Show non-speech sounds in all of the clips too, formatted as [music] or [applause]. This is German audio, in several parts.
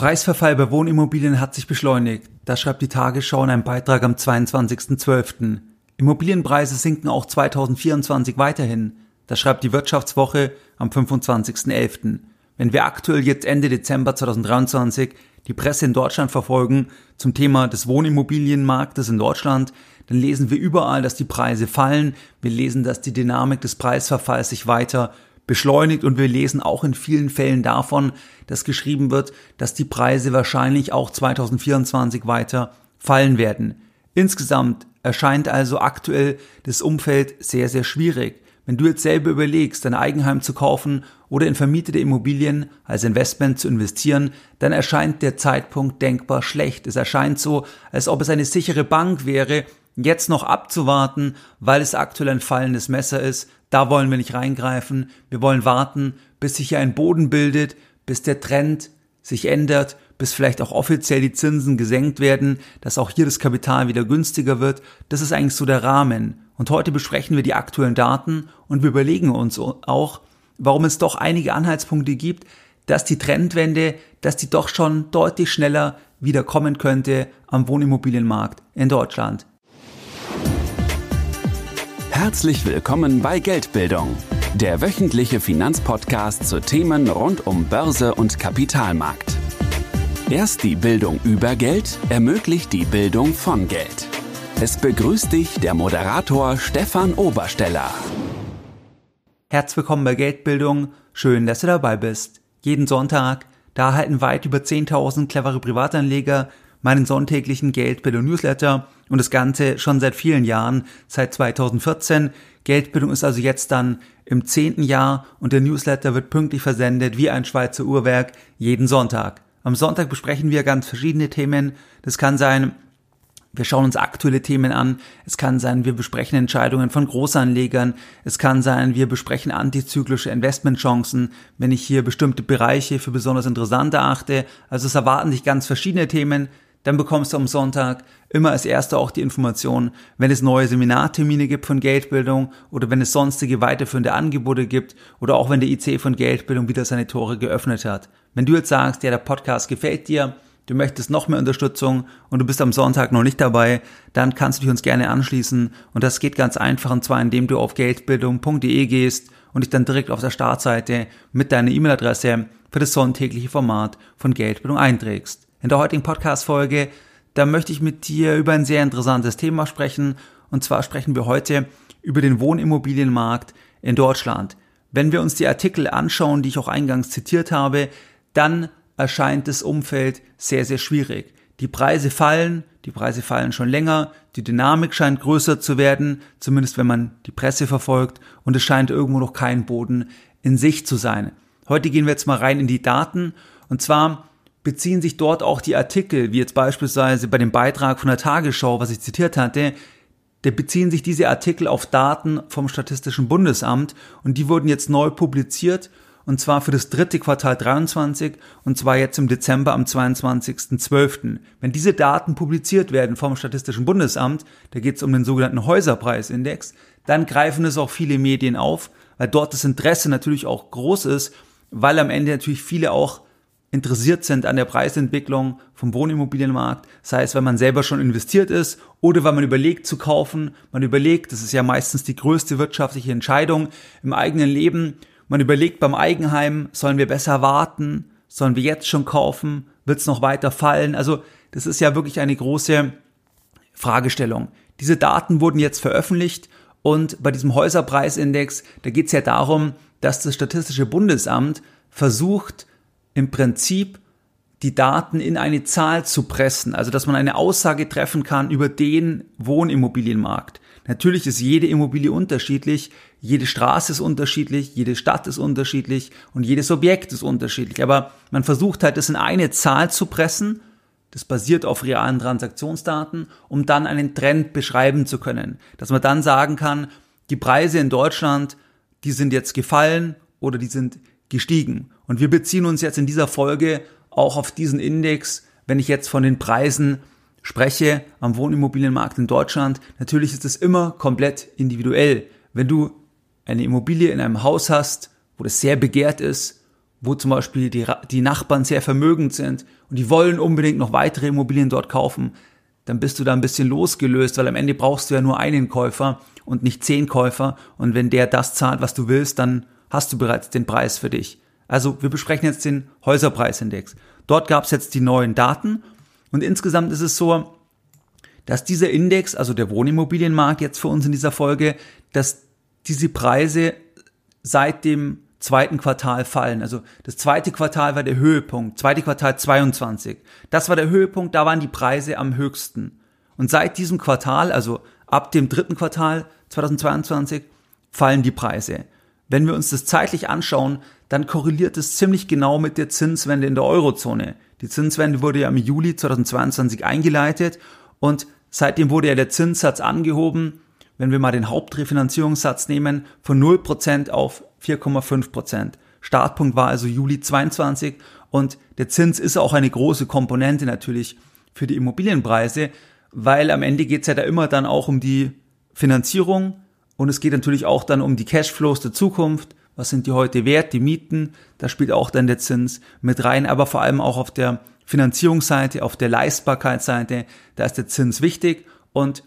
Preisverfall bei Wohnimmobilien hat sich beschleunigt. Das schreibt die Tagesschau in einem Beitrag am 22.12. Immobilienpreise sinken auch 2024 weiterhin. Das schreibt die Wirtschaftswoche am 25.11. Wenn wir aktuell jetzt Ende Dezember 2023 die Presse in Deutschland verfolgen zum Thema des Wohnimmobilienmarktes in Deutschland, dann lesen wir überall, dass die Preise fallen. Wir lesen, dass die Dynamik des Preisverfalls sich weiter beschleunigt und wir lesen auch in vielen Fällen davon, dass geschrieben wird, dass die Preise wahrscheinlich auch 2024 weiter fallen werden. Insgesamt erscheint also aktuell das Umfeld sehr, sehr schwierig. Wenn du jetzt selber überlegst, dein Eigenheim zu kaufen oder in vermietete Immobilien als Investment zu investieren, dann erscheint der Zeitpunkt denkbar schlecht. Es erscheint so, als ob es eine sichere Bank wäre, jetzt noch abzuwarten, weil es aktuell ein fallendes Messer ist. Da wollen wir nicht reingreifen. Wir wollen warten, bis sich hier ein Boden bildet, bis der Trend sich ändert, bis vielleicht auch offiziell die Zinsen gesenkt werden, dass auch hier das Kapital wieder günstiger wird. Das ist eigentlich so der Rahmen. Und heute besprechen wir die aktuellen Daten und wir überlegen uns auch, warum es doch einige Anhaltspunkte gibt, dass die Trendwende, dass die doch schon deutlich schneller wieder kommen könnte am Wohnimmobilienmarkt in Deutschland. Herzlich willkommen bei Geldbildung, der wöchentliche Finanzpodcast zu Themen rund um Börse und Kapitalmarkt. Erst die Bildung über Geld ermöglicht die Bildung von Geld. Es begrüßt dich der Moderator Stefan Obersteller. Herzlich willkommen bei Geldbildung. Schön, dass du dabei bist. Jeden Sonntag, da erhalten weit über 10.000 clevere Privatanleger meinen sonntäglichen Geldbildung Newsletter und das Ganze schon seit vielen Jahren, seit 2014. Geldbildung ist also jetzt dann im zehnten Jahr und der Newsletter wird pünktlich versendet wie ein Schweizer Uhrwerk jeden Sonntag. Am Sonntag besprechen wir ganz verschiedene Themen. Das kann sein, wir schauen uns aktuelle Themen an. Es kann sein, wir besprechen Entscheidungen von Großanlegern. Es kann sein, wir besprechen antizyklische Investmentchancen, wenn ich hier bestimmte Bereiche für besonders interessant erachte. Also es erwarten sich ganz verschiedene Themen dann bekommst du am Sonntag immer als erster auch die Information, wenn es neue Seminartermine gibt von Geldbildung oder wenn es sonstige weiterführende Angebote gibt oder auch wenn der IC von Geldbildung wieder seine Tore geöffnet hat. Wenn du jetzt sagst, ja, der Podcast gefällt dir, du möchtest noch mehr Unterstützung und du bist am Sonntag noch nicht dabei, dann kannst du dich uns gerne anschließen und das geht ganz einfach und zwar indem du auf geldbildung.de gehst und dich dann direkt auf der Startseite mit deiner E-Mail-Adresse für das sonntägliche Format von Geldbildung einträgst. In der heutigen Podcast-Folge, da möchte ich mit dir über ein sehr interessantes Thema sprechen. Und zwar sprechen wir heute über den Wohnimmobilienmarkt in Deutschland. Wenn wir uns die Artikel anschauen, die ich auch eingangs zitiert habe, dann erscheint das Umfeld sehr, sehr schwierig. Die Preise fallen, die Preise fallen schon länger, die Dynamik scheint größer zu werden, zumindest wenn man die Presse verfolgt, und es scheint irgendwo noch kein Boden in sich zu sein. Heute gehen wir jetzt mal rein in die Daten, und zwar beziehen sich dort auch die Artikel, wie jetzt beispielsweise bei dem Beitrag von der Tagesschau, was ich zitiert hatte, da beziehen sich diese Artikel auf Daten vom Statistischen Bundesamt und die wurden jetzt neu publiziert und zwar für das dritte Quartal 23 und zwar jetzt im Dezember am 22.12. Wenn diese Daten publiziert werden vom Statistischen Bundesamt, da geht es um den sogenannten Häuserpreisindex, dann greifen es auch viele Medien auf, weil dort das Interesse natürlich auch groß ist, weil am Ende natürlich viele auch interessiert sind an der Preisentwicklung vom Wohnimmobilienmarkt, sei es, wenn man selber schon investiert ist oder wenn man überlegt zu kaufen, man überlegt, das ist ja meistens die größte wirtschaftliche Entscheidung im eigenen Leben, man überlegt beim Eigenheim, sollen wir besser warten, sollen wir jetzt schon kaufen, wird es noch weiter fallen, also das ist ja wirklich eine große Fragestellung. Diese Daten wurden jetzt veröffentlicht und bei diesem Häuserpreisindex, da geht es ja darum, dass das Statistische Bundesamt versucht, im Prinzip die Daten in eine Zahl zu pressen, also dass man eine Aussage treffen kann über den Wohnimmobilienmarkt. Natürlich ist jede Immobilie unterschiedlich, jede Straße ist unterschiedlich, jede Stadt ist unterschiedlich und jedes Objekt ist unterschiedlich. Aber man versucht halt, das in eine Zahl zu pressen. Das basiert auf realen Transaktionsdaten, um dann einen Trend beschreiben zu können. Dass man dann sagen kann, die Preise in Deutschland, die sind jetzt gefallen oder die sind gestiegen. Und wir beziehen uns jetzt in dieser Folge auch auf diesen Index, wenn ich jetzt von den Preisen spreche am Wohnimmobilienmarkt in Deutschland. Natürlich ist es immer komplett individuell. Wenn du eine Immobilie in einem Haus hast, wo das sehr begehrt ist, wo zum Beispiel die, die Nachbarn sehr vermögend sind und die wollen unbedingt noch weitere Immobilien dort kaufen, dann bist du da ein bisschen losgelöst, weil am Ende brauchst du ja nur einen Käufer und nicht zehn Käufer. Und wenn der das zahlt, was du willst, dann hast du bereits den Preis für dich. Also wir besprechen jetzt den Häuserpreisindex. Dort gab es jetzt die neuen Daten und insgesamt ist es so, dass dieser Index, also der Wohnimmobilienmarkt jetzt für uns in dieser Folge, dass diese Preise seit dem zweiten Quartal fallen. Also das zweite Quartal war der Höhepunkt, zweite Quartal 22. Das war der Höhepunkt, da waren die Preise am höchsten. Und seit diesem Quartal, also ab dem dritten Quartal 2022, fallen die Preise. Wenn wir uns das zeitlich anschauen, dann korreliert es ziemlich genau mit der Zinswende in der Eurozone. Die Zinswende wurde ja im Juli 2022 eingeleitet und seitdem wurde ja der Zinssatz angehoben, wenn wir mal den Hauptrefinanzierungssatz nehmen, von 0% auf 4,5% Startpunkt war also Juli 22 und der Zins ist auch eine große Komponente natürlich für die Immobilienpreise, weil am Ende geht es ja da immer dann auch um die Finanzierung und es geht natürlich auch dann um die Cashflows der Zukunft. Was sind die heute wert, die Mieten? Da spielt auch dann der Zins mit rein, aber vor allem auch auf der Finanzierungsseite, auf der Leistbarkeitsseite, da ist der Zins wichtig und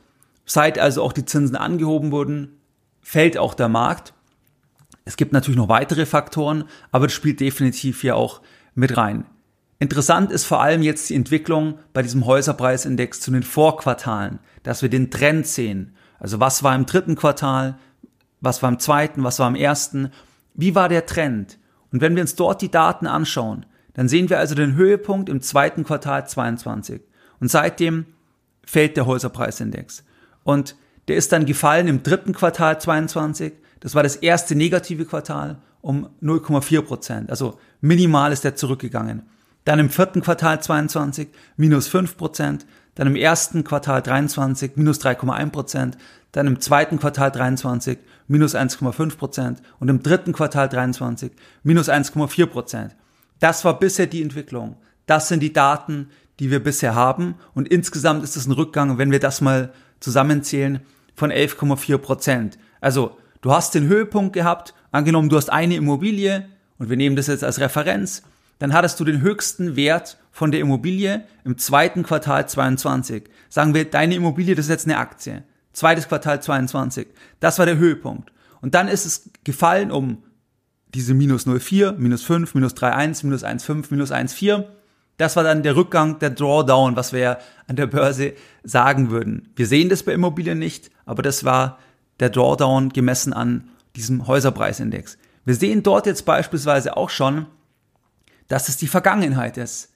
seit also auch die Zinsen angehoben wurden, fällt auch der Markt es gibt natürlich noch weitere Faktoren, aber das spielt definitiv hier auch mit rein. Interessant ist vor allem jetzt die Entwicklung bei diesem Häuserpreisindex zu den Vorquartalen, dass wir den Trend sehen. Also was war im dritten Quartal, was war im zweiten, was war im ersten, wie war der Trend? Und wenn wir uns dort die Daten anschauen, dann sehen wir also den Höhepunkt im zweiten Quartal 22. Und seitdem fällt der Häuserpreisindex. Und der ist dann gefallen im dritten Quartal 22 das war das erste negative Quartal um 0,4 Prozent. Also minimal ist der zurückgegangen. Dann im vierten Quartal 22 minus 5 Prozent. Dann im ersten Quartal 23 minus 3,1 Prozent. Dann im zweiten Quartal 23 minus 1,5 Prozent. Und im dritten Quartal 23 minus 1,4 Prozent. Das war bisher die Entwicklung. Das sind die Daten, die wir bisher haben. Und insgesamt ist es ein Rückgang, wenn wir das mal zusammenzählen, von 11,4 Prozent. Also Du hast den Höhepunkt gehabt, angenommen, du hast eine Immobilie und wir nehmen das jetzt als Referenz, dann hattest du den höchsten Wert von der Immobilie im zweiten Quartal 22. Sagen wir, deine Immobilie, das ist jetzt eine Aktie. Zweites Quartal 22. Das war der Höhepunkt. Und dann ist es gefallen um diese minus 0,4, minus 5, minus 3,1, minus 1,5, minus 1,4. Das war dann der Rückgang, der Drawdown, was wir ja an der Börse sagen würden. Wir sehen das bei Immobilien nicht, aber das war der Drawdown gemessen an diesem Häuserpreisindex. Wir sehen dort jetzt beispielsweise auch schon, dass es die Vergangenheit ist.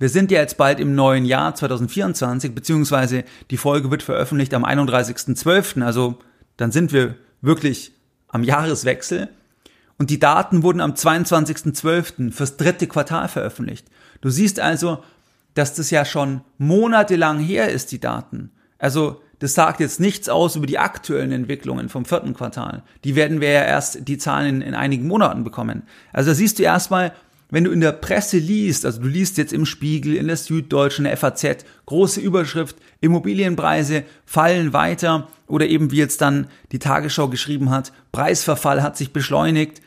Wir sind ja jetzt bald im neuen Jahr 2024, beziehungsweise die Folge wird veröffentlicht am 31.12., also dann sind wir wirklich am Jahreswechsel. Und die Daten wurden am 22.12. fürs dritte Quartal veröffentlicht. Du siehst also, dass das ja schon monatelang her ist, die Daten. Also das sagt jetzt nichts aus über die aktuellen Entwicklungen vom vierten Quartal. Die werden wir ja erst die Zahlen in, in einigen Monaten bekommen. Also da siehst du erstmal, wenn du in der Presse liest, also du liest jetzt im Spiegel, in der Süddeutschen, der FAZ, große Überschrift, Immobilienpreise fallen weiter oder eben wie jetzt dann die Tagesschau geschrieben hat, Preisverfall hat sich beschleunigt,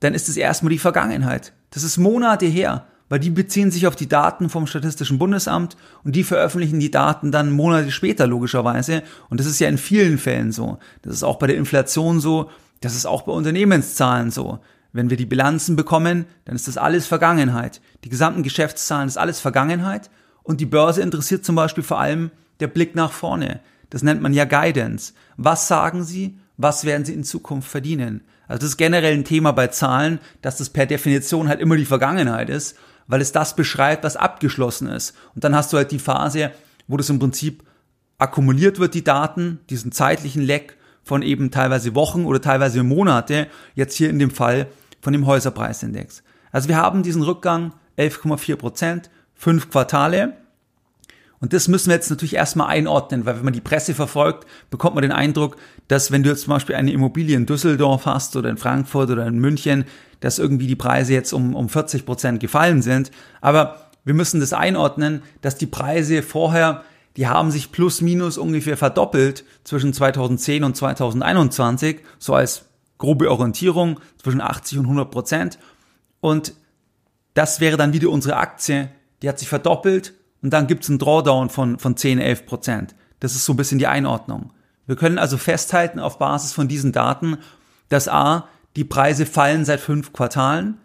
dann ist es erstmal die Vergangenheit. Das ist Monate her weil die beziehen sich auf die Daten vom Statistischen Bundesamt und die veröffentlichen die Daten dann Monate später logischerweise. Und das ist ja in vielen Fällen so. Das ist auch bei der Inflation so, das ist auch bei Unternehmenszahlen so. Wenn wir die Bilanzen bekommen, dann ist das alles Vergangenheit. Die gesamten Geschäftszahlen ist alles Vergangenheit und die Börse interessiert zum Beispiel vor allem der Blick nach vorne. Das nennt man ja Guidance. Was sagen Sie? Was werden Sie in Zukunft verdienen? Also das ist generell ein Thema bei Zahlen, dass das per Definition halt immer die Vergangenheit ist weil es das beschreibt, was abgeschlossen ist. Und dann hast du halt die Phase, wo das im Prinzip akkumuliert wird, die Daten, diesen zeitlichen Leck von eben teilweise Wochen oder teilweise Monate, jetzt hier in dem Fall von dem Häuserpreisindex. Also wir haben diesen Rückgang 11,4 Prozent, fünf Quartale. Und das müssen wir jetzt natürlich erstmal einordnen, weil wenn man die Presse verfolgt, bekommt man den Eindruck, dass wenn du jetzt zum Beispiel eine Immobilie in Düsseldorf hast oder in Frankfurt oder in München, dass irgendwie die Preise jetzt um, um 40 Prozent gefallen sind. Aber wir müssen das einordnen, dass die Preise vorher, die haben sich plus minus ungefähr verdoppelt zwischen 2010 und 2021, so als grobe Orientierung zwischen 80 und 100 Prozent. Und das wäre dann wieder unsere Aktie, die hat sich verdoppelt und dann gibt's einen Drawdown von, von 10, 11 Prozent. Das ist so ein bisschen die Einordnung. Wir können also festhalten auf Basis von diesen Daten, dass A, die Preise fallen seit fünf Quartalen.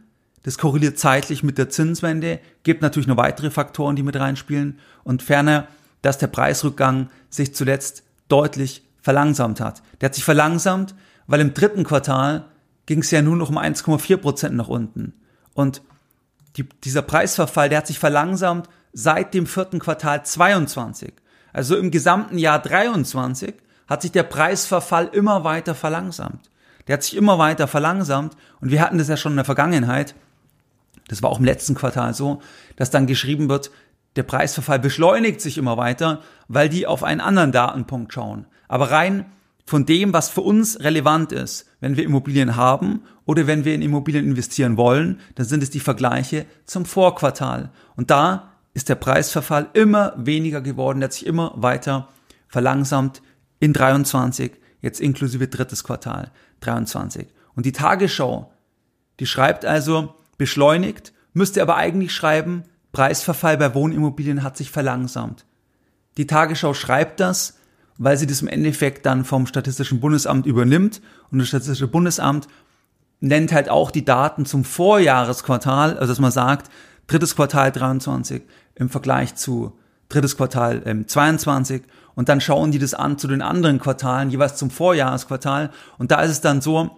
Das korreliert zeitlich mit der Zinswende, gibt natürlich noch weitere Faktoren, die mit reinspielen und ferner, dass der Preisrückgang sich zuletzt deutlich verlangsamt hat. Der hat sich verlangsamt, weil im dritten Quartal ging es ja nur noch um 1,4 Prozent nach unten. Und die, dieser Preisverfall, der hat sich verlangsamt seit dem vierten Quartal 22. Also im gesamten Jahr 23 hat sich der Preisverfall immer weiter verlangsamt. Der hat sich immer weiter verlangsamt und wir hatten das ja schon in der Vergangenheit. Das war auch im letzten Quartal so, dass dann geschrieben wird, der Preisverfall beschleunigt sich immer weiter, weil die auf einen anderen Datenpunkt schauen. Aber rein von dem, was für uns relevant ist, wenn wir Immobilien haben oder wenn wir in Immobilien investieren wollen, dann sind es die Vergleiche zum Vorquartal. Und da ist der Preisverfall immer weniger geworden, der hat sich immer weiter verlangsamt in 23, jetzt inklusive drittes Quartal 23. Und die Tagesschau, die schreibt also beschleunigt, müsste aber eigentlich schreiben, Preisverfall bei Wohnimmobilien hat sich verlangsamt. Die Tagesschau schreibt das, weil sie das im Endeffekt dann vom Statistischen Bundesamt übernimmt und das Statistische Bundesamt nennt halt auch die Daten zum Vorjahresquartal, also dass man sagt, drittes Quartal 23 im Vergleich zu drittes Quartal ähm, 22 und dann schauen die das an zu den anderen Quartalen, jeweils zum Vorjahresquartal und da ist es dann so,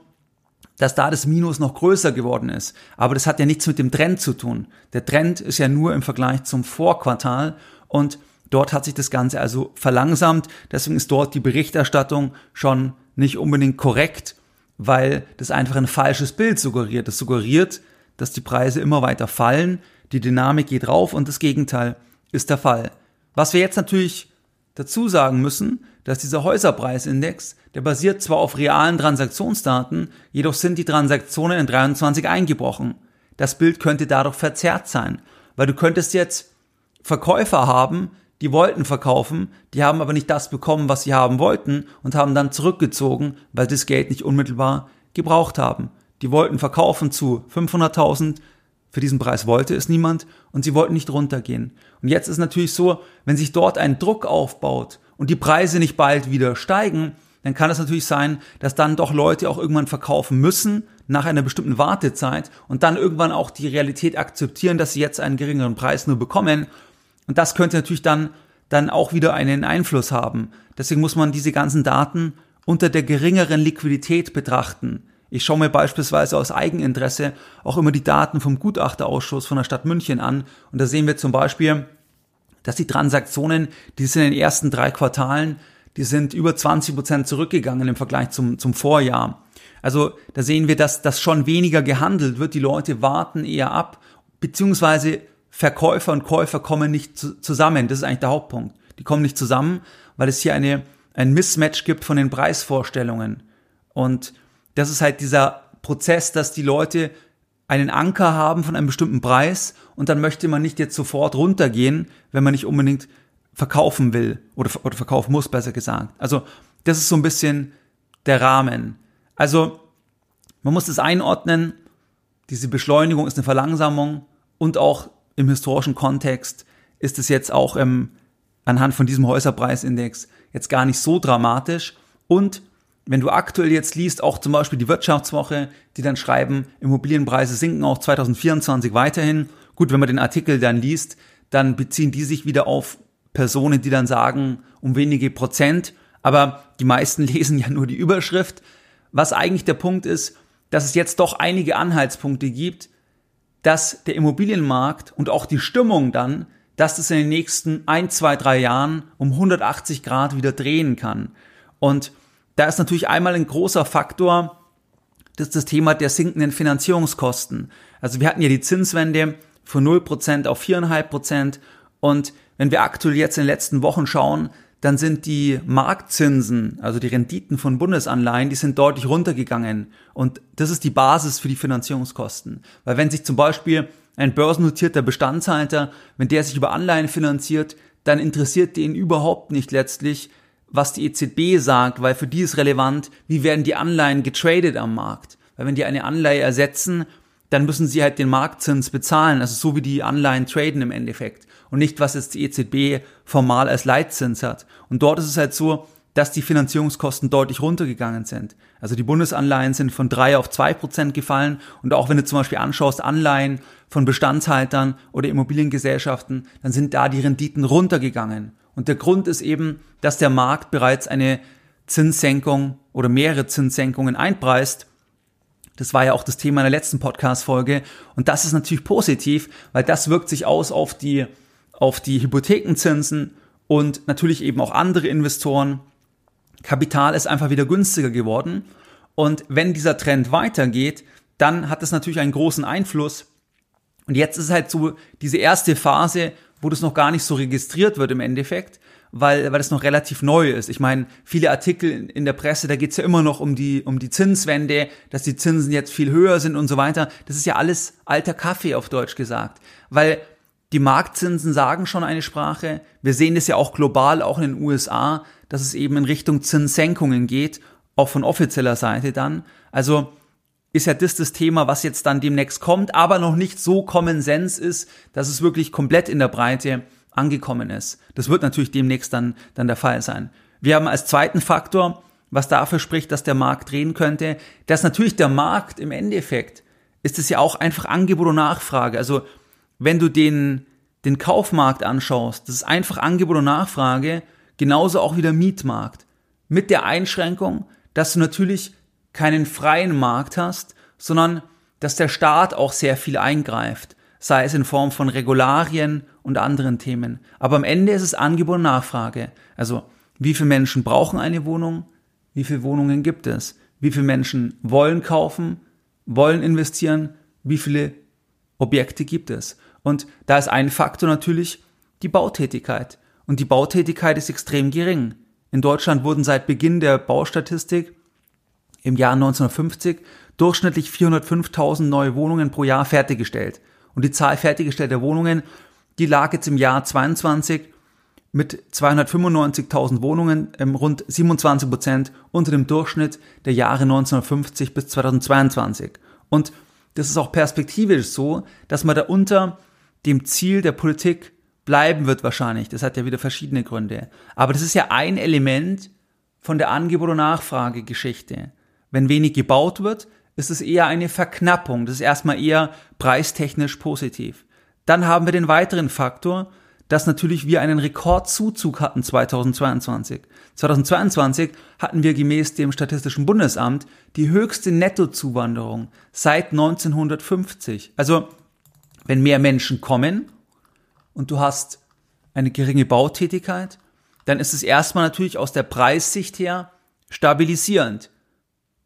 dass da das Minus noch größer geworden ist. Aber das hat ja nichts mit dem Trend zu tun. Der Trend ist ja nur im Vergleich zum Vorquartal und Dort hat sich das Ganze also verlangsamt. Deswegen ist dort die Berichterstattung schon nicht unbedingt korrekt, weil das einfach ein falsches Bild suggeriert. Das suggeriert, dass die Preise immer weiter fallen, die Dynamik geht rauf und das Gegenteil ist der Fall. Was wir jetzt natürlich dazu sagen müssen, dass dieser Häuserpreisindex, der basiert zwar auf realen Transaktionsdaten, jedoch sind die Transaktionen in 23 eingebrochen. Das Bild könnte dadurch verzerrt sein, weil du könntest jetzt Verkäufer haben, die wollten verkaufen, die haben aber nicht das bekommen, was sie haben wollten und haben dann zurückgezogen, weil das Geld nicht unmittelbar gebraucht haben. Die wollten verkaufen zu 500.000, für diesen Preis wollte es niemand und sie wollten nicht runtergehen. Und jetzt ist natürlich so, wenn sich dort ein Druck aufbaut und die Preise nicht bald wieder steigen, dann kann es natürlich sein, dass dann doch Leute auch irgendwann verkaufen müssen nach einer bestimmten Wartezeit und dann irgendwann auch die Realität akzeptieren, dass sie jetzt einen geringeren Preis nur bekommen und das könnte natürlich dann, dann auch wieder einen Einfluss haben. Deswegen muss man diese ganzen Daten unter der geringeren Liquidität betrachten. Ich schaue mir beispielsweise aus Eigeninteresse auch immer die Daten vom Gutachterausschuss von der Stadt München an. Und da sehen wir zum Beispiel, dass die Transaktionen, die sind in den ersten drei Quartalen, die sind über 20 Prozent zurückgegangen im Vergleich zum, zum Vorjahr. Also da sehen wir, dass das schon weniger gehandelt wird. Die Leute warten eher ab, beziehungsweise Verkäufer und Käufer kommen nicht zu, zusammen. Das ist eigentlich der Hauptpunkt. Die kommen nicht zusammen, weil es hier eine, ein Mismatch gibt von den Preisvorstellungen. Und das ist halt dieser Prozess, dass die Leute einen Anker haben von einem bestimmten Preis und dann möchte man nicht jetzt sofort runtergehen, wenn man nicht unbedingt verkaufen will oder, oder verkaufen muss, besser gesagt. Also das ist so ein bisschen der Rahmen. Also man muss das einordnen, diese Beschleunigung ist eine Verlangsamung und auch im historischen Kontext ist es jetzt auch ähm, anhand von diesem Häuserpreisindex jetzt gar nicht so dramatisch. Und wenn du aktuell jetzt liest, auch zum Beispiel die Wirtschaftswoche, die dann schreiben, Immobilienpreise sinken auch 2024 weiterhin. Gut, wenn man den Artikel dann liest, dann beziehen die sich wieder auf Personen, die dann sagen, um wenige Prozent. Aber die meisten [laughs] lesen ja nur die Überschrift. Was eigentlich der Punkt ist, dass es jetzt doch einige Anhaltspunkte gibt, dass der Immobilienmarkt und auch die Stimmung dann, dass es in den nächsten ein, zwei, drei Jahren um 180 Grad wieder drehen kann. Und da ist natürlich einmal ein großer Faktor, das ist das Thema der sinkenden Finanzierungskosten. Also wir hatten ja die Zinswende von 0% auf 4,5% und wenn wir aktuell jetzt in den letzten Wochen schauen, dann sind die Marktzinsen, also die Renditen von Bundesanleihen, die sind deutlich runtergegangen. Und das ist die Basis für die Finanzierungskosten. Weil wenn sich zum Beispiel ein börsennotierter Bestandshalter, wenn der sich über Anleihen finanziert, dann interessiert den überhaupt nicht letztlich, was die EZB sagt, weil für die ist relevant, wie werden die Anleihen getradet am Markt. Weil wenn die eine Anleihe ersetzen, dann müssen sie halt den Marktzins bezahlen, also so wie die Anleihen traden im Endeffekt und nicht, was jetzt die EZB formal als Leitzins hat. Und dort ist es halt so, dass die Finanzierungskosten deutlich runtergegangen sind. Also die Bundesanleihen sind von drei auf zwei Prozent gefallen und auch wenn du zum Beispiel anschaust, Anleihen von Bestandshaltern oder Immobiliengesellschaften, dann sind da die Renditen runtergegangen. Und der Grund ist eben, dass der Markt bereits eine Zinssenkung oder mehrere Zinssenkungen einpreist. Das war ja auch das Thema in der letzten Podcast-Folge. Und das ist natürlich positiv, weil das wirkt sich aus auf die, auf die Hypothekenzinsen und natürlich eben auch andere Investoren. Kapital ist einfach wieder günstiger geworden. Und wenn dieser Trend weitergeht, dann hat das natürlich einen großen Einfluss. Und jetzt ist halt so diese erste Phase, wo das noch gar nicht so registriert wird im Endeffekt, weil, weil das noch relativ neu ist. Ich meine, viele Artikel in der Presse, da geht's ja immer noch um die, um die Zinswende, dass die Zinsen jetzt viel höher sind und so weiter. Das ist ja alles alter Kaffee auf Deutsch gesagt. Weil die Marktzinsen sagen schon eine Sprache. Wir sehen das ja auch global, auch in den USA, dass es eben in Richtung Zinssenkungen geht, auch von offizieller Seite dann. Also ist ja das das Thema, was jetzt dann demnächst kommt, aber noch nicht so Common Sense ist, dass es wirklich komplett in der Breite angekommen ist. Das wird natürlich demnächst dann, dann der Fall sein. Wir haben als zweiten Faktor, was dafür spricht, dass der Markt drehen könnte, dass natürlich der Markt im Endeffekt ist es ja auch einfach Angebot und Nachfrage. Also wenn du den, den Kaufmarkt anschaust, das ist einfach Angebot und Nachfrage, genauso auch wie der Mietmarkt. Mit der Einschränkung, dass du natürlich keinen freien Markt hast, sondern dass der Staat auch sehr viel eingreift, sei es in Form von Regularien und anderen Themen. Aber am Ende ist es Angebot und Nachfrage. Also, wie viele Menschen brauchen eine Wohnung? Wie viele Wohnungen gibt es? Wie viele Menschen wollen kaufen, wollen investieren? Wie viele Objekte gibt es? Und da ist ein Faktor natürlich die Bautätigkeit. Und die Bautätigkeit ist extrem gering. In Deutschland wurden seit Beginn der Baustatistik im Jahr 1950 durchschnittlich 405.000 neue Wohnungen pro Jahr fertiggestellt. Und die Zahl fertiggestellter Wohnungen, die lag jetzt im Jahr 22 mit 295.000 Wohnungen ähm, rund 27 Prozent unter dem Durchschnitt der Jahre 1950 bis 2022. Und das ist auch perspektivisch so, dass man da unter dem Ziel der Politik bleiben wird wahrscheinlich. Das hat ja wieder verschiedene Gründe. Aber das ist ja ein Element von der Angebot- und Nachfragegeschichte. Wenn wenig gebaut wird, ist es eher eine Verknappung. Das ist erstmal eher preistechnisch positiv. Dann haben wir den weiteren Faktor, dass natürlich wir einen Rekordzuzug hatten 2022. 2022 hatten wir gemäß dem Statistischen Bundesamt die höchste Nettozuwanderung seit 1950. Also wenn mehr Menschen kommen und du hast eine geringe Bautätigkeit, dann ist es erstmal natürlich aus der Preissicht her stabilisierend.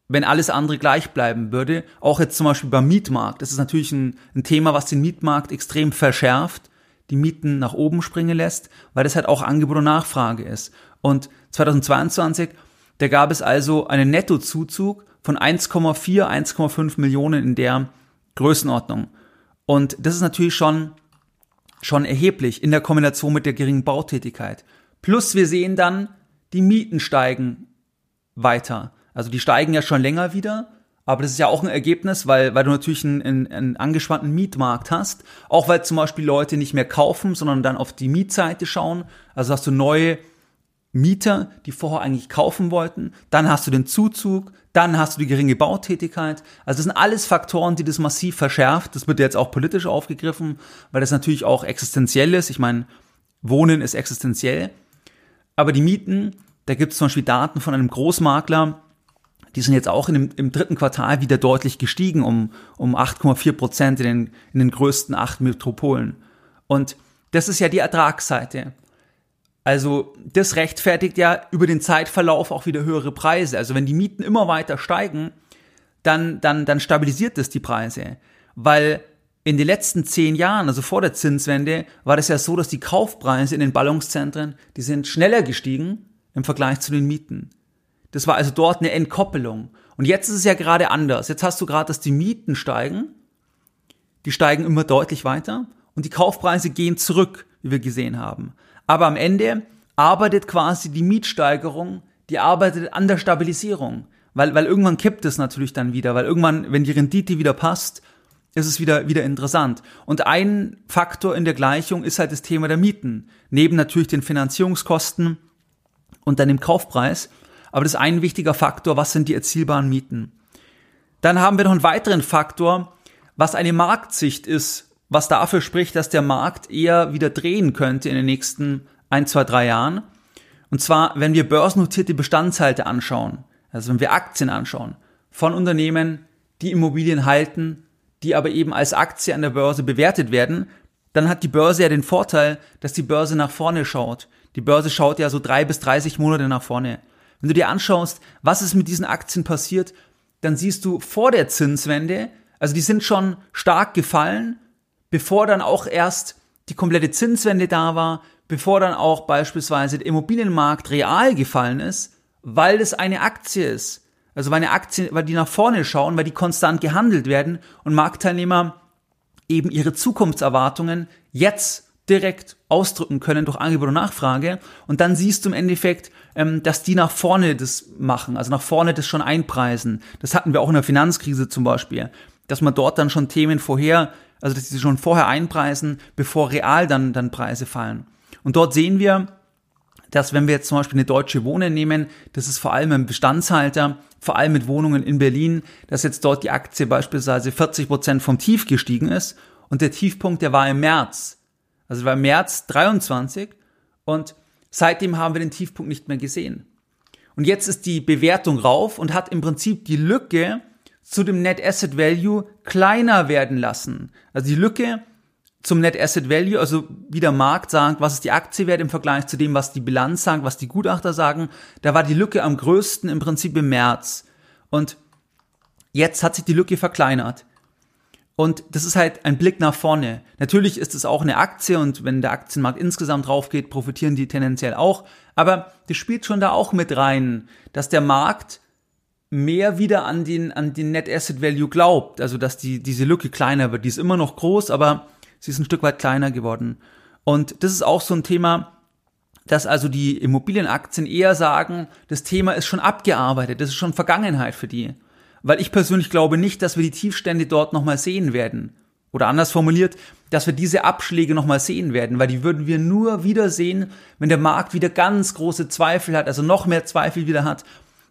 Wenn alles andere gleich bleiben würde, auch jetzt zum Beispiel beim Mietmarkt, das ist natürlich ein, ein Thema, was den Mietmarkt extrem verschärft, die Mieten nach oben springen lässt, weil das halt auch Angebot und Nachfrage ist. Und 2022, da gab es also einen Nettozuzug von 1,4, 1,5 Millionen in der Größenordnung. Und das ist natürlich schon, schon erheblich in der Kombination mit der geringen Bautätigkeit. Plus wir sehen dann, die Mieten steigen weiter. Also die steigen ja schon länger wieder, aber das ist ja auch ein Ergebnis, weil, weil du natürlich einen, einen, einen angespannten Mietmarkt hast. Auch weil zum Beispiel Leute nicht mehr kaufen, sondern dann auf die Mietseite schauen. Also hast du neue Mieter, die vorher eigentlich kaufen wollten. Dann hast du den Zuzug, dann hast du die geringe Bautätigkeit. Also das sind alles Faktoren, die das massiv verschärft. Das wird jetzt auch politisch aufgegriffen, weil das natürlich auch existenziell ist. Ich meine, Wohnen ist existenziell. Aber die Mieten, da gibt es zum Beispiel Daten von einem Großmakler, die sind jetzt auch in dem, im dritten Quartal wieder deutlich gestiegen, um, um 8,4 Prozent in den, in den größten acht Metropolen. Und das ist ja die Ertragsseite. Also das rechtfertigt ja über den Zeitverlauf auch wieder höhere Preise. Also wenn die Mieten immer weiter steigen, dann, dann, dann stabilisiert das die Preise. Weil in den letzten zehn Jahren, also vor der Zinswende, war das ja so, dass die Kaufpreise in den Ballungszentren, die sind schneller gestiegen im Vergleich zu den Mieten. Das war also dort eine Entkoppelung. Und jetzt ist es ja gerade anders. Jetzt hast du gerade, dass die Mieten steigen, die steigen immer deutlich weiter und die Kaufpreise gehen zurück, wie wir gesehen haben. Aber am Ende arbeitet quasi die Mietsteigerung, die arbeitet an der Stabilisierung. Weil, weil irgendwann kippt es natürlich dann wieder, weil irgendwann, wenn die Rendite wieder passt, ist es wieder, wieder interessant. Und ein Faktor in der Gleichung ist halt das Thema der Mieten. Neben natürlich den Finanzierungskosten und dann dem Kaufpreis. Aber das ist ein wichtiger Faktor, was sind die erzielbaren Mieten. Dann haben wir noch einen weiteren Faktor, was eine Marktsicht ist, was dafür spricht, dass der Markt eher wieder drehen könnte in den nächsten ein, zwei, drei Jahren. Und zwar, wenn wir börsennotierte Bestandshalte anschauen, also wenn wir Aktien anschauen, von Unternehmen, die Immobilien halten, die aber eben als Aktie an der Börse bewertet werden, dann hat die Börse ja den Vorteil, dass die Börse nach vorne schaut. Die Börse schaut ja so drei bis 30 Monate nach vorne. Wenn du dir anschaust, was ist mit diesen Aktien passiert, dann siehst du vor der Zinswende, also die sind schon stark gefallen, bevor dann auch erst die komplette Zinswende da war, bevor dann auch beispielsweise der Immobilienmarkt real gefallen ist, weil es eine Aktie ist. Also weil eine Aktie, weil die nach vorne schauen, weil die konstant gehandelt werden und Marktteilnehmer eben ihre Zukunftserwartungen jetzt direkt ausdrücken können durch Angebot und Nachfrage. Und dann siehst du im Endeffekt, ähm, dass die nach vorne das machen, also nach vorne das schon einpreisen. Das hatten wir auch in der Finanzkrise zum Beispiel, dass man dort dann schon Themen vorher, also dass sie schon vorher einpreisen, bevor real dann, dann Preise fallen. Und dort sehen wir, dass wenn wir jetzt zum Beispiel eine deutsche Wohnen nehmen, das ist vor allem ein Bestandshalter, vor allem mit Wohnungen in Berlin, dass jetzt dort die Aktie beispielsweise 40 Prozent vom Tief gestiegen ist und der Tiefpunkt, der war im März. Also war im März 23 und seitdem haben wir den Tiefpunkt nicht mehr gesehen. Und jetzt ist die Bewertung rauf und hat im Prinzip die Lücke zu dem Net Asset Value kleiner werden lassen. Also die Lücke zum Net Asset Value, also wie der Markt sagt, was ist die Aktie wert im Vergleich zu dem, was die Bilanz sagt, was die Gutachter sagen, da war die Lücke am größten im Prinzip im März. Und jetzt hat sich die Lücke verkleinert. Und das ist halt ein Blick nach vorne. Natürlich ist es auch eine Aktie und wenn der Aktienmarkt insgesamt draufgeht, profitieren die tendenziell auch. Aber das spielt schon da auch mit rein, dass der Markt mehr wieder an den, an den Net Asset Value glaubt. Also, dass die, diese Lücke kleiner wird. Die ist immer noch groß, aber Sie ist ein Stück weit kleiner geworden. Und das ist auch so ein Thema, dass also die Immobilienaktien eher sagen, das Thema ist schon abgearbeitet, das ist schon Vergangenheit für die. Weil ich persönlich glaube nicht, dass wir die Tiefstände dort nochmal sehen werden. Oder anders formuliert, dass wir diese Abschläge nochmal sehen werden, weil die würden wir nur wieder sehen, wenn der Markt wieder ganz große Zweifel hat, also noch mehr Zweifel wieder hat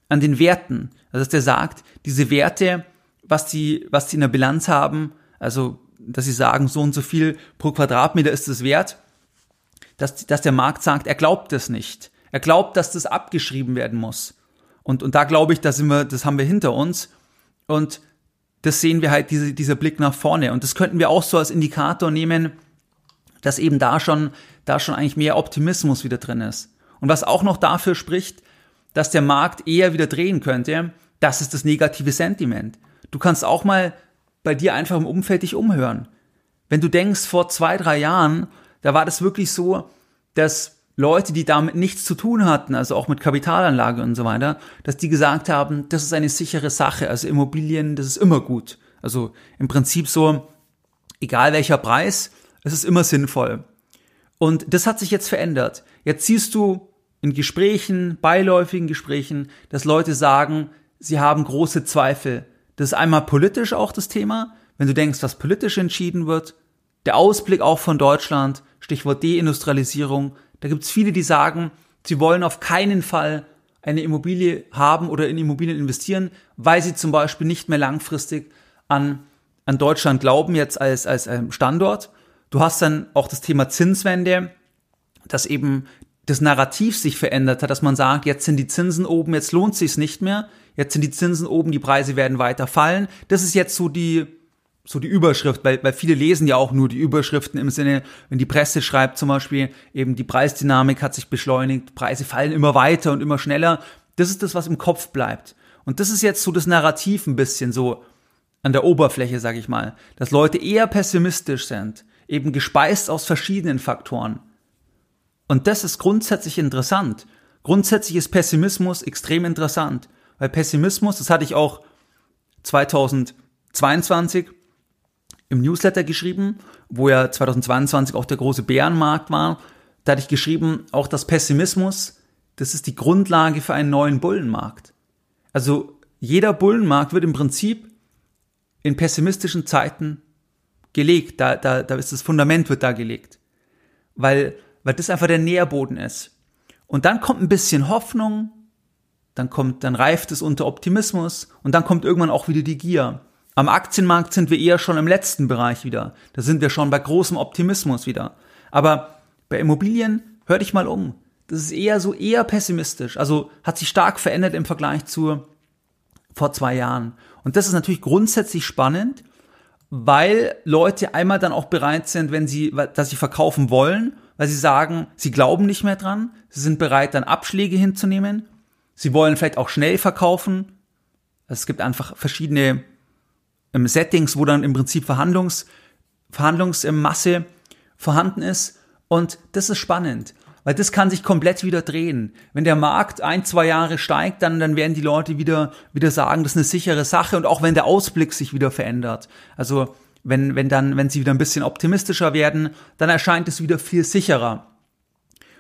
an den Werten. Also dass der sagt, diese Werte, was die, was die in der Bilanz haben, also dass sie sagen, so und so viel pro Quadratmeter ist es wert, dass, dass der Markt sagt, er glaubt es nicht. Er glaubt, dass das abgeschrieben werden muss. Und, und da glaube ich, da sind wir, das haben wir hinter uns. Und das sehen wir halt, diese, dieser Blick nach vorne. Und das könnten wir auch so als Indikator nehmen, dass eben da schon, da schon eigentlich mehr Optimismus wieder drin ist. Und was auch noch dafür spricht, dass der Markt eher wieder drehen könnte, das ist das negative Sentiment. Du kannst auch mal bei dir einfach im Umfeld dich umhören. Wenn du denkst, vor zwei, drei Jahren, da war das wirklich so, dass Leute, die damit nichts zu tun hatten, also auch mit Kapitalanlage und so weiter, dass die gesagt haben, das ist eine sichere Sache, also Immobilien, das ist immer gut. Also im Prinzip so, egal welcher Preis, es ist immer sinnvoll. Und das hat sich jetzt verändert. Jetzt siehst du in Gesprächen, beiläufigen Gesprächen, dass Leute sagen, sie haben große Zweifel das ist einmal politisch auch das Thema, wenn du denkst, was politisch entschieden wird. Der Ausblick auch von Deutschland, Stichwort Deindustrialisierung. Da gibt es viele, die sagen, sie wollen auf keinen Fall eine Immobilie haben oder in Immobilien investieren, weil sie zum Beispiel nicht mehr langfristig an, an Deutschland glauben, jetzt als, als Standort. Du hast dann auch das Thema Zinswende, dass eben das Narrativ sich verändert hat, dass man sagt, jetzt sind die Zinsen oben, jetzt lohnt es sich nicht mehr, jetzt sind die Zinsen oben, die Preise werden weiter fallen. Das ist jetzt so die so die Überschrift, weil, weil viele lesen ja auch nur die Überschriften im Sinne, wenn die Presse schreibt zum Beispiel, eben die Preisdynamik hat sich beschleunigt, Preise fallen immer weiter und immer schneller. Das ist das, was im Kopf bleibt. Und das ist jetzt so das Narrativ ein bisschen so an der Oberfläche, sag ich mal, dass Leute eher pessimistisch sind, eben gespeist aus verschiedenen Faktoren. Und das ist grundsätzlich interessant. Grundsätzlich ist Pessimismus extrem interessant, weil Pessimismus, das hatte ich auch 2022 im Newsletter geschrieben, wo ja 2022 auch der große Bärenmarkt war. Da hatte ich geschrieben, auch das Pessimismus, das ist die Grundlage für einen neuen Bullenmarkt. Also jeder Bullenmarkt wird im Prinzip in pessimistischen Zeiten gelegt, da, da, da ist das Fundament wird da gelegt. Weil, weil das einfach der Nährboden ist. Und dann kommt ein bisschen Hoffnung, dann kommt, dann reift es unter Optimismus und dann kommt irgendwann auch wieder die Gier. Am Aktienmarkt sind wir eher schon im letzten Bereich wieder. Da sind wir schon bei großem Optimismus wieder. Aber bei Immobilien, hör dich mal um. Das ist eher so eher pessimistisch. Also hat sich stark verändert im Vergleich zu vor zwei Jahren. Und das ist natürlich grundsätzlich spannend, weil Leute einmal dann auch bereit sind, wenn sie, dass sie verkaufen wollen, weil sie sagen, sie glauben nicht mehr dran, sie sind bereit, dann Abschläge hinzunehmen, sie wollen vielleicht auch schnell verkaufen. Es gibt einfach verschiedene ähm, Settings, wo dann im Prinzip Verhandlungs, Verhandlungsmasse vorhanden ist. Und das ist spannend. Weil das kann sich komplett wieder drehen. Wenn der Markt ein, zwei Jahre steigt, dann, dann werden die Leute wieder, wieder sagen, das ist eine sichere Sache und auch wenn der Ausblick sich wieder verändert. Also, wenn, wenn dann, wenn sie wieder ein bisschen optimistischer werden, dann erscheint es wieder viel sicherer.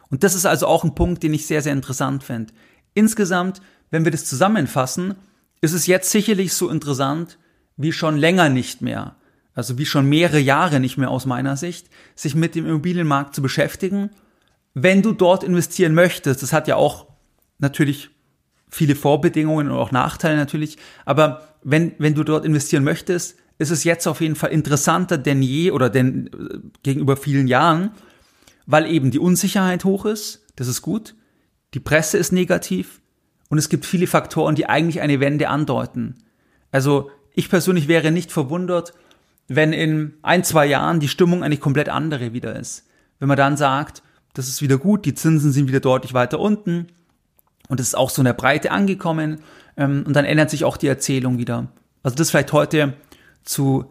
Und das ist also auch ein Punkt, den ich sehr, sehr interessant finde. Insgesamt, wenn wir das zusammenfassen, ist es jetzt sicherlich so interessant wie schon länger nicht mehr. Also wie schon mehrere Jahre nicht mehr aus meiner Sicht, sich mit dem Immobilienmarkt zu beschäftigen wenn du dort investieren möchtest, das hat ja auch natürlich viele Vorbedingungen und auch Nachteile natürlich, aber wenn, wenn du dort investieren möchtest, ist es jetzt auf jeden Fall interessanter denn je oder denn äh, gegenüber vielen Jahren, weil eben die Unsicherheit hoch ist, das ist gut, die Presse ist negativ und es gibt viele Faktoren, die eigentlich eine Wende andeuten. Also ich persönlich wäre nicht verwundert, wenn in ein, zwei Jahren die Stimmung eine komplett andere wieder ist. Wenn man dann sagt, das ist wieder gut, die Zinsen sind wieder deutlich weiter unten und es ist auch so in der Breite angekommen ähm, und dann ändert sich auch die Erzählung wieder. Also das vielleicht heute zu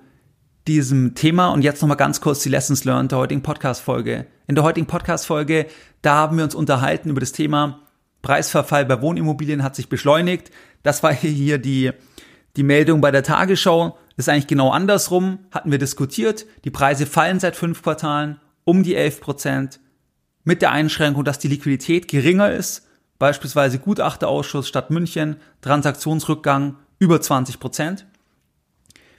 diesem Thema und jetzt nochmal ganz kurz die Lessons learned der heutigen Podcast-Folge. In der heutigen Podcast-Folge, da haben wir uns unterhalten über das Thema Preisverfall bei Wohnimmobilien hat sich beschleunigt. Das war hier die, die Meldung bei der Tagesschau. Das ist eigentlich genau andersrum, hatten wir diskutiert. Die Preise fallen seit fünf Quartalen um die 11 Prozent mit der Einschränkung, dass die Liquidität geringer ist, beispielsweise Gutachterausschuss Stadt München, Transaktionsrückgang über 20 Prozent.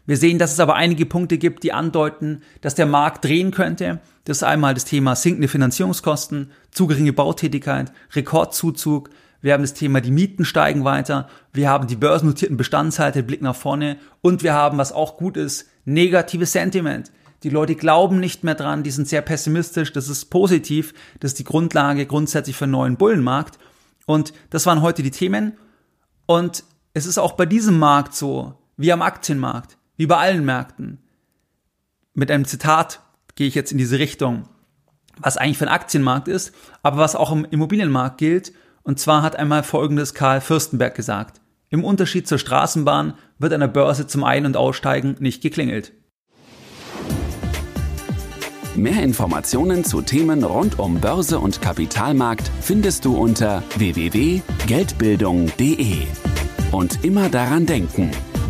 Wir sehen, dass es aber einige Punkte gibt, die andeuten, dass der Markt drehen könnte. Das ist einmal das Thema sinkende Finanzierungskosten, zu geringe Bautätigkeit, Rekordzuzug. Wir haben das Thema, die Mieten steigen weiter. Wir haben die börsennotierten Bestandshalte, Blick nach vorne. Und wir haben, was auch gut ist, negatives Sentiment. Die Leute glauben nicht mehr dran, die sind sehr pessimistisch, das ist positiv, das ist die Grundlage grundsätzlich für einen neuen Bullenmarkt. Und das waren heute die Themen. Und es ist auch bei diesem Markt so, wie am Aktienmarkt, wie bei allen Märkten. Mit einem Zitat gehe ich jetzt in diese Richtung, was eigentlich für ein Aktienmarkt ist, aber was auch im Immobilienmarkt gilt. Und zwar hat einmal folgendes Karl Fürstenberg gesagt. Im Unterschied zur Straßenbahn wird an der Börse zum Ein- und Aussteigen nicht geklingelt. Mehr Informationen zu Themen rund um Börse und Kapitalmarkt findest du unter www.geldbildung.de. Und immer daran denken,